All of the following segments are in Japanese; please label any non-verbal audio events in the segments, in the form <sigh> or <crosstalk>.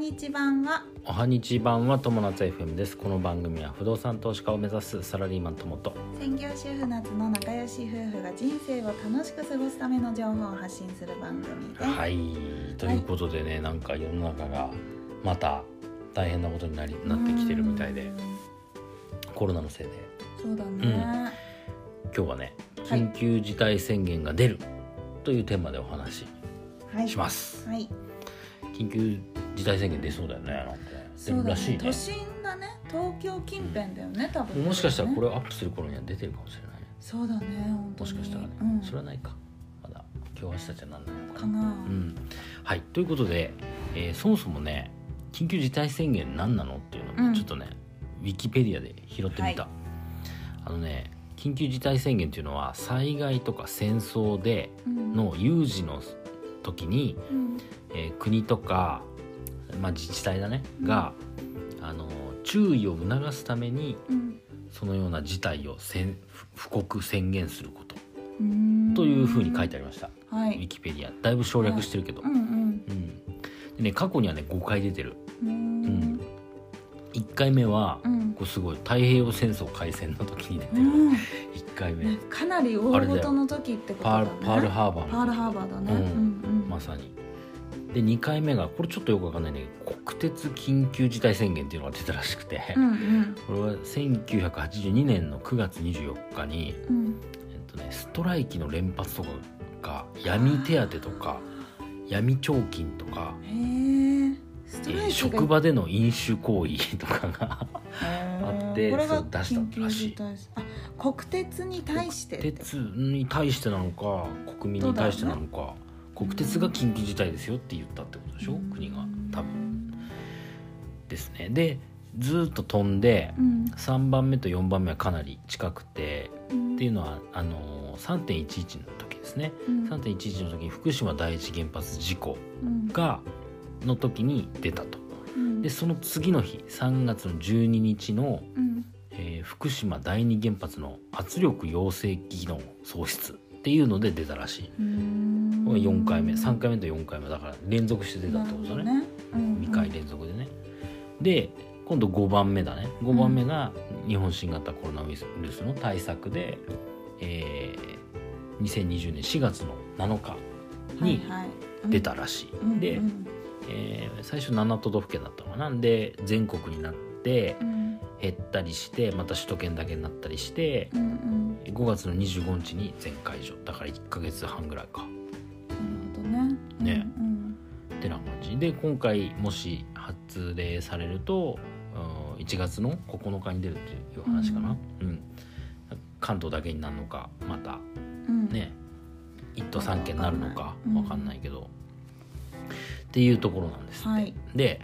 日版は？おはにち版は友達 FM です。この番組は不動産投資家を目指すサラリーマン友と。専業主婦夏の仲良し夫婦が人生を楽しく過ごすための情報を発信する番組です、はい。ということでね、なんか世の中がまた大変なことになりなってきてるみたいで。うん。コロナのせいで。そうだね、今日はねはい。緊急事態宣言が出るというテーマでお話しはい。します、はい。緊急事態宣言出そうだよねなんかね。出るらしいね。ね都心だね。東京近辺だよね多分もしかしたらこれ、アップする頃には出てるかもしれない。ねそうだねもしかしたらね、うん、それはないか。まだ今日明日じゃなんないのかかな、なうん。はい。ということで、えーそもそもね緊急事態宣言何なのっていうのうん。をちょっとね、ウィキペディアで拾ってみた、はあのね緊急事態宣言っていうのは災害とか戦争でうん。の有事の時に、うん。えー国とか、まあ、自治体だね。うんが、あの注意を促すためにうん。そのような事態を宣布布告宣言すること。というふうに書いてありました、ウィはいキペディア。だいぶ省略してるけど、うんうん。うん。でね過去にはね5回出てる。うーん。1回目は、うん。こうすごい太平洋戦争開戦の時に出てる、うん。1回目。ねかなり大事の時ってことだね。パールパールハーバーの時。パールハーバーだね。うん。まさにで2回目がこれちょっとよくわかんないんだけど国鉄緊急事態宣言っていうのが出たらしくて、うんうん。これは1982年の9月24日に、うん。えっとね、ストライキの連発とかが闇手当とか闇彫金とか、へえー職場での飲酒行為とかがあってこれがそう出したらしい。国鉄に対してって鉄に対してなのか国民に対してなのか、国鉄が緊急事態ですよって言ったってことでしょ、うん。国が多分。ですね。でずーっと飛んでうん。3番目と4番目はかなり近くてうん。っていうのはあのー3.11の時ですね。うん。3.11の時に福島第一原発事故うん。がの時に出たと。うん。でその次の日3月の12日の、うん。えー福島第二原発の圧力養成機能喪失っていうので出たらしい、これ4回目3回目と4回目だから連続して出たってことだね。なるほどね。2回連続でね。で今度5番目だね。5番目が日本新型コロナウイルスの対策で、えー2020年4月の7日にはいはい。出たらしい、うんで、うん。えー最初7都道府県だったのかな。なんで全国になってうん。減ったりしてまた首都圏だけになったりしてうんうん。5月の25日に全解除だから1ヶ月半ぐらいかね。ねうん。ってな感じ。で今回もし発令されるとうん1月の9日に出るっていう話かな、うん。関東だけになるのかまたうん。ね。1都3県になるのかうん。分かんないけど、っていうところなんですって、はい。で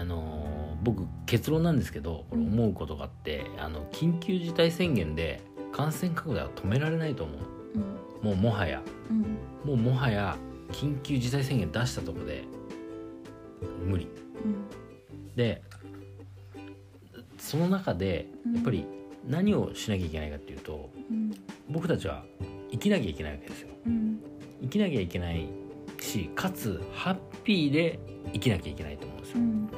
あのー僕結論なんですけどこれ思うことがあって、あの緊急事態宣言で感染拡大は止められないと思う。うん。もうもはや。うん。もうもはや緊急事態宣言出したとこで無理。でその中でうん。やっぱり何をしなきゃいけないかっていうとうん。僕たちは生きなきゃいけないわけですよ。うん。生きなきゃいけないしかつハッピーで生きなきゃいけないと思うんですよ。うん。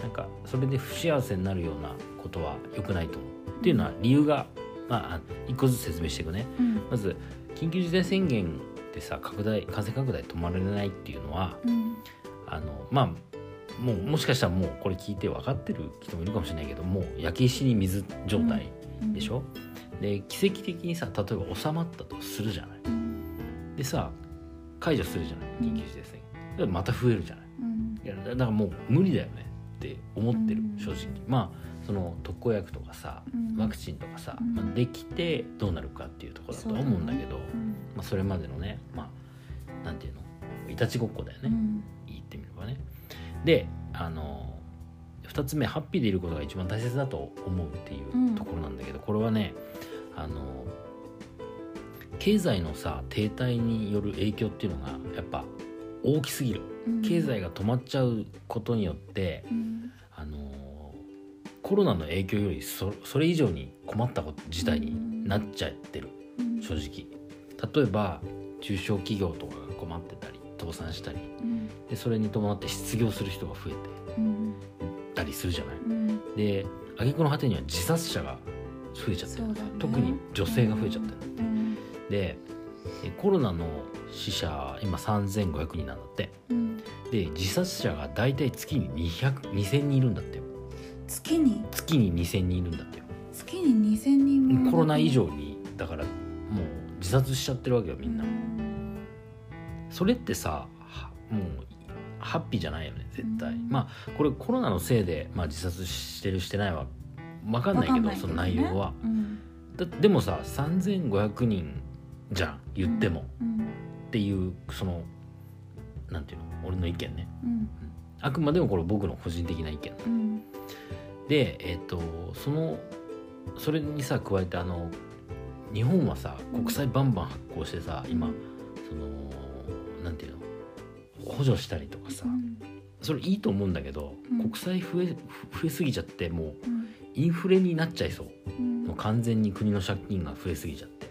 なんかそれで不幸せになるようなことは良くないと思う。っていうのは理由がまあ一個ずつ説明していくね。うん。まず緊急事態宣言でさ拡大感染拡大止まられないっていうのはうん。あのまあもうもしかしたらもうこれ聞いて分かってる人もいるかもしれないけどもう焼け石に水状態うん。でしょ、で奇跡的にさ例えば収まったとするじゃない。うんでさ解除するじゃない。緊急事態宣言。でまた増えるじゃない。だからもう無理だよねって思ってるうん。正直。まあその特効薬とかさうん。ワクチンとかさ、うん。まあ、できてどうなるかっていうところだとは思うんだけどうん。まあ、それまでのねまあなんていうの？いたちごっこだよね、うん。言ってみればね。であの2つ目ハッピーでいることが一番大切だと思うっていうところなんだけど、これはねあの経済のさ停滞による影響っていうのがやっぱ大きすぎる。うん。経済が止まっちゃうことによってうん。あのコロナの影響よりそそれ以上に困ったこと事態になっちゃってる。うん。正直。例えば中小企業とかが困ってたり倒産したり。うん。でそれに伴って失業する人が増えうん。てたりするじゃない。うん。で挙句の果てには自殺者が増えちゃってる、ね。特に女性が増えちゃってる、うん。でえコロナの死者今3500人なんだって。うん。で自殺者が大体月に200 2000人いるんだってよ。月に？月に2000人いるんだってよ。月に2000人もコロナ以上にだからもう自殺しちゃってるわけよみんな、うそれってさはもうハッピーじゃないよね絶対、うん。まあこれコロナのせいで、まあ、自殺してるしてないは分かんないけどわかんないけどね。その内容は。うん。だでもさ3500人じゃん言っても、うん。っていうそのなんていうの俺の意見ね。うん。あくまでもこれ僕の個人的な意見。うん。でえっ、とそのそれにさ加えてあの日本はさ国債バンバン発行してさ今そのなんていうの補助したりとかさ、うん。それいいと思うんだけど、うん。国債増え増えすぎちゃってもううん。インフレになっちゃいそう。うん。もう完全に国の借金が増えすぎちゃって。うん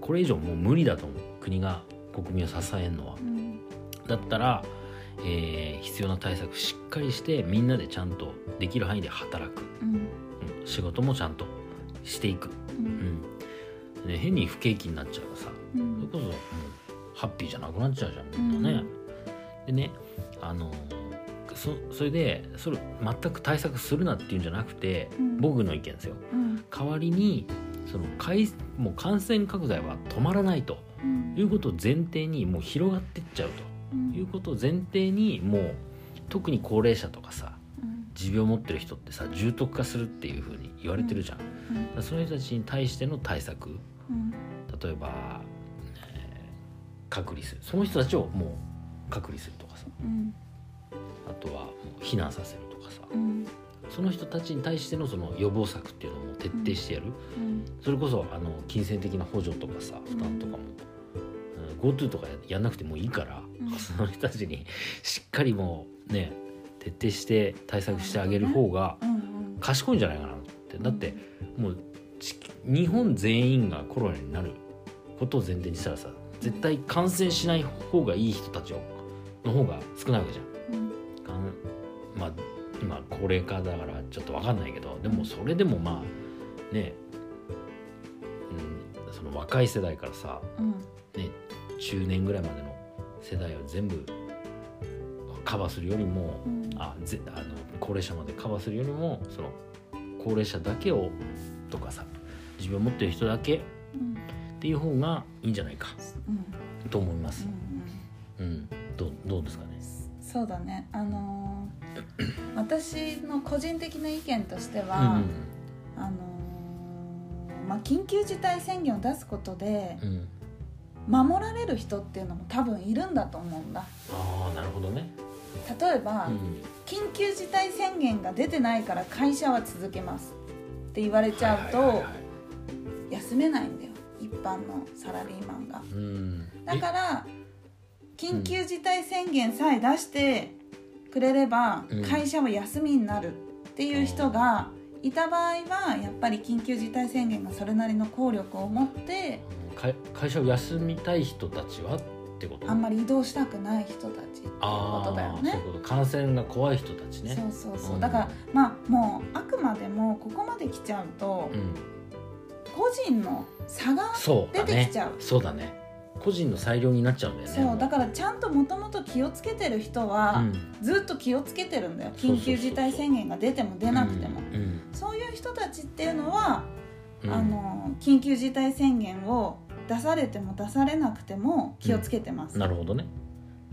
これ以上もう無理だと思う。国が国民を支えるのは。うん。だったら、えー必要な対策しっかりしてみんなでちゃんとできる範囲で働く、うん。うん。仕事もちゃんとしていく、ううん。んね、変に不景気になっちゃうとさ。それうんこそもうハッピーじゃなくなっちゃうじゃん。みん。なね。でねあのそそれでそれ全く対策するなっていうんじゃなくて、うん。僕の意見ですよ。うん。代わりにそのかいもう感染拡大は止まらないと。うん。いうことを前提にもう広がっていっちゃううん。ということを前提にもう特に高齢者とかさうん。持病を持ってる人ってさ重篤化するっていうふうに言われてるじゃん、だからその人たちに対しての対策うん。例えば、えー隔離する。その人たちをもう隔離するとかさ。うん。あとは避難させるとかさ。うんその人たちに対してのその予防策っていうのも徹底してやる、うん。それこそあの金銭的な補助とかさ負担とかも、うん GoTo とかやんなくてもいいから、うん。その人たちにしっかりもうね徹底して対策してあげる方が賢いんじゃないかなって。だってもう地日本全員がコロナになることを前提にしたらさ絶対感染しない方がいい人たちをの方が少ないわけじゃん。うん。かんまあ今高齢化だからちょっと分かんないけどでもそれでもまあね、うん、その若い世代からさ、うん。ね、中年ぐらいまでの世代を全部カバーするよりもうん。あぜあの高齢者までカバーするよりもその高齢者だけをとかさ持病を持ってる人だけうんっていう方がいいんじゃないかうん。と思います。う。ん。うん、どうどうですかね？そうだね。あのー私の個人的な意見としては、うんうん。あのーまあ、緊急事態宣言を出すことでうん。うん守られる人っていうのも多分いるんだと思うんだ。ああなるほどね。例えば、うん緊急事態宣言が出てないから会社は続けますって言われちゃうと休めないんだよ。一般のサラリーマンが。うん。だから緊急事態宣言さえ出してくれればうん。会社は休みになるっていう人がいた場合はやっぱり緊急事態宣言がそれなりの効力を持ってか会社を休みたい人たちはってこと？あんまり移動したくない人たちっていうあことだよね。ーそういうこと。感染が怖い人たちね。そうそうそう、うん。だからまあもうあくまでもここまで来ちゃうと、うん。個人の差が出てきちゃう。そうだね個人の裁量になっちゃうんだよね。そうだからちゃんともともと気をつけてる人は、ずっと気をつけてるんだよ。緊急事態宣言が出ても出なくても、うん。うんそういう人たちっていうのは、うん。あの緊急事態宣言を出されても出されなくても気をつけてます、なるほどね。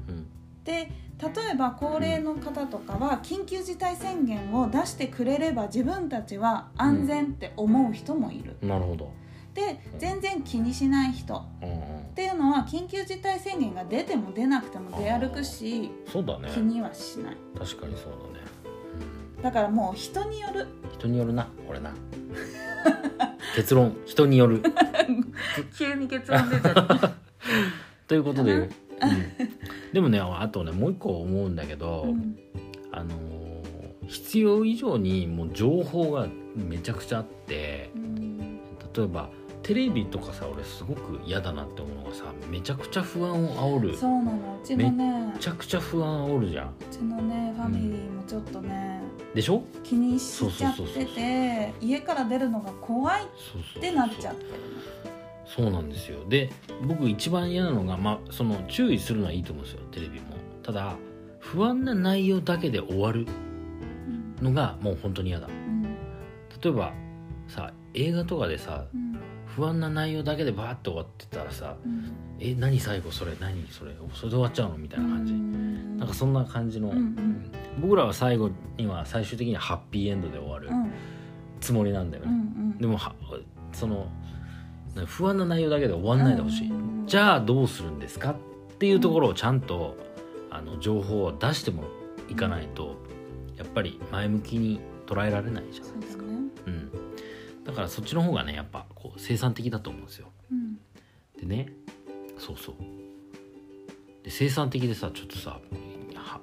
うん。で例えば高齢の方とかは緊急事態宣言を出してくれれば自分たちは安全って思う人もいる、なるほど。で全然気にしない人。うんうんっていうのは緊急事態宣言が出ても出なくても出歩くしそうだね。気にはしない。確かにそうだね。だからもう人による。うん人によるなこれな。<laughs> 結論人による。<laughs> 急に結論出ちゃった。<laughs> ということで、かうん。でもねあとねもう一個思うんだけど、うん。あのー必要以上にもう情報がめちゃくちゃあってうん。例えばテレビとかさ俺すごく嫌だなって思うのがさめちゃくちゃ不安を煽る。そうなの。うちのねめちゃくちゃ不安煽るじゃん。うちのねファミリーもちょっとね、でしょ？気にしちゃってて家から出るのが怖いってなっちゃってるそうなんですよ。で僕一番嫌なのがまあその注意するのはいいと思うんですよテレビも。ただ不安な内容だけで終わるののがもう本当に嫌だ。うん。例えばさ映画とかでさうん不安な内容だけでバーッと終わってたらさうん「え何最後それ何それそれで終わっちゃうの?」みたいな感じ、うん。なんかそんな感じの、うんうん。僕らは最後には最終的にはハッピーエンドで終わるうん。つもりなんだようんうね、ん。でもはそのな不安な内容だけで終わんないでほしい、うん。じゃあどうするんですかっていうところをちゃんとあの情報を出してもいかないとやっぱり前向きに捉えられないじゃないですか、からそっちの方がねやっぱこう生産的だと思うんですよ。うん。でねそうそう。で生産的でさちょっとさは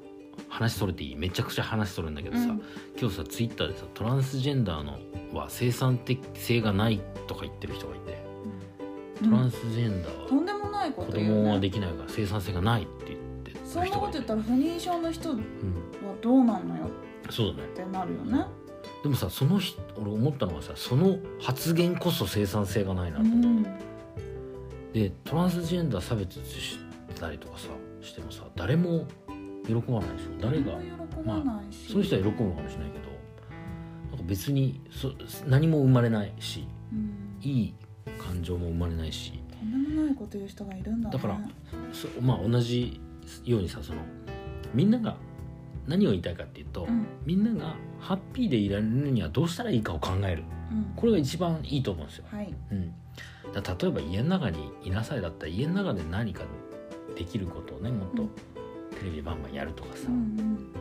話それていい？めちゃくちゃ話それるんだけどさ、うん。今日さツイッターでさトランスジェンダーのは生産的性がないとか言ってる人がいて、うん。トランスジェンダーはとんでもないこ子とね。供はできないから生産性がないって言ってそんなこと言ったら不妊症の人はうん、どうなんのよそうだね。ってなるよねでもさその人俺思ったのはさその発言こそ生産性がないなとう思って、ん。でトランスジェンダー差別したりとかさしてもさ誰も喜ばないでしょ。誰が喜ばないし。そういう人は喜ぶのかもしれないけどなんか別にそ何も生まれないしうん。いい感情も生まれないし。とんでもないこと言う人がいるんだね。だからそまあ同じようにさそのみんなが何を言いたいかっていうと、うん。みんながハッピーでいられるにはどうしたらいいかを考える。うん。これが一番いいと思うんですよ。はい。うん、だ例えば家の中にいなさいだったら家の中で何かできることをねもっとうん。テレビバンバンやるとかさ、うん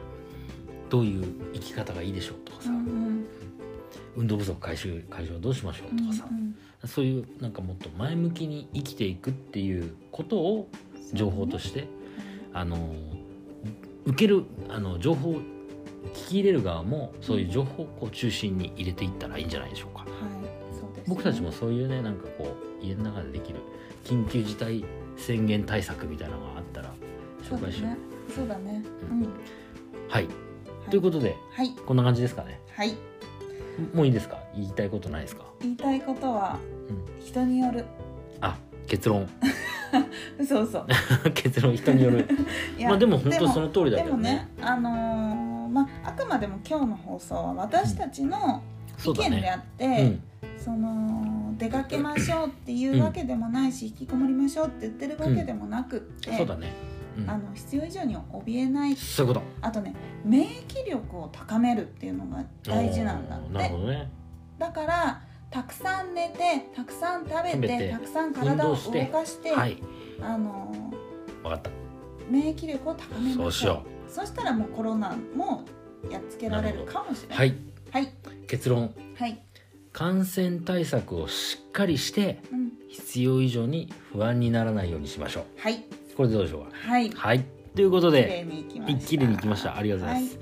どういう生き方がいいでしょうとかさ、うんうん。運動不足解消解消どうしましょうとかさ、うんそういうなんかもっと前向きに生きていくっていうことを情報として、あの受けるあの情報を聞き入れる側もそういう情報を中心に入れていったらいいんじゃないでしょうか。はいそうですね。僕たちもそういうねなんかこう家の中でできる緊急事態宣言対策みたいなのがあったら紹介しよう。そうだね。そうん。ん。はい、ということではい。こんな感じですかね。はい。もういいですか？言いたいことないですか、言いたいことはうん、人による。あ結論 <laughs> そうそう。<laughs> 結論人による。<laughs> まあでも本当でもその通りだでもけどねねあのーまああくまでも今日の放送は私たちの意見でねあって、うん。その出かけましょうっていうわけでもないし、引きこもりましょうって言ってるわけでもなくって、そうだね、うん。あの必要以上に怯えない。そういうこと。あとね免疫力を高めるっていうのが大事なんだっおーなるてほどね。だからたくさん寝てたくさん食べてたくさん体を動かしてはい。あの分かった。免疫力を高めましょう。そうしよそしたらもうコロナもやっつけられるかもしれない。はい。はい。結論。はい、感染対策をしっかりしてうん、必要以上に不安にならないようにしましょはい、うこれでどうでしょうか？はい、はい。ということ綺で。一気にいきました。ありがとうございます、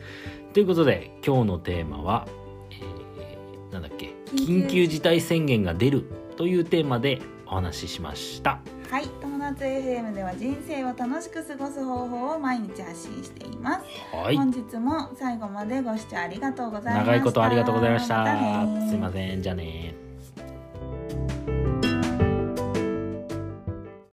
ということで今日のテーマは、えーなんだっけ？緊急事態宣言が出るというテーマでお話ししました。はい、友達 FM では人生を楽しく過ごす方法を毎日発信しています。はい。本日も最後までご視聴ありがとうございました。長いことありがとうございました。またねすいません。じゃあね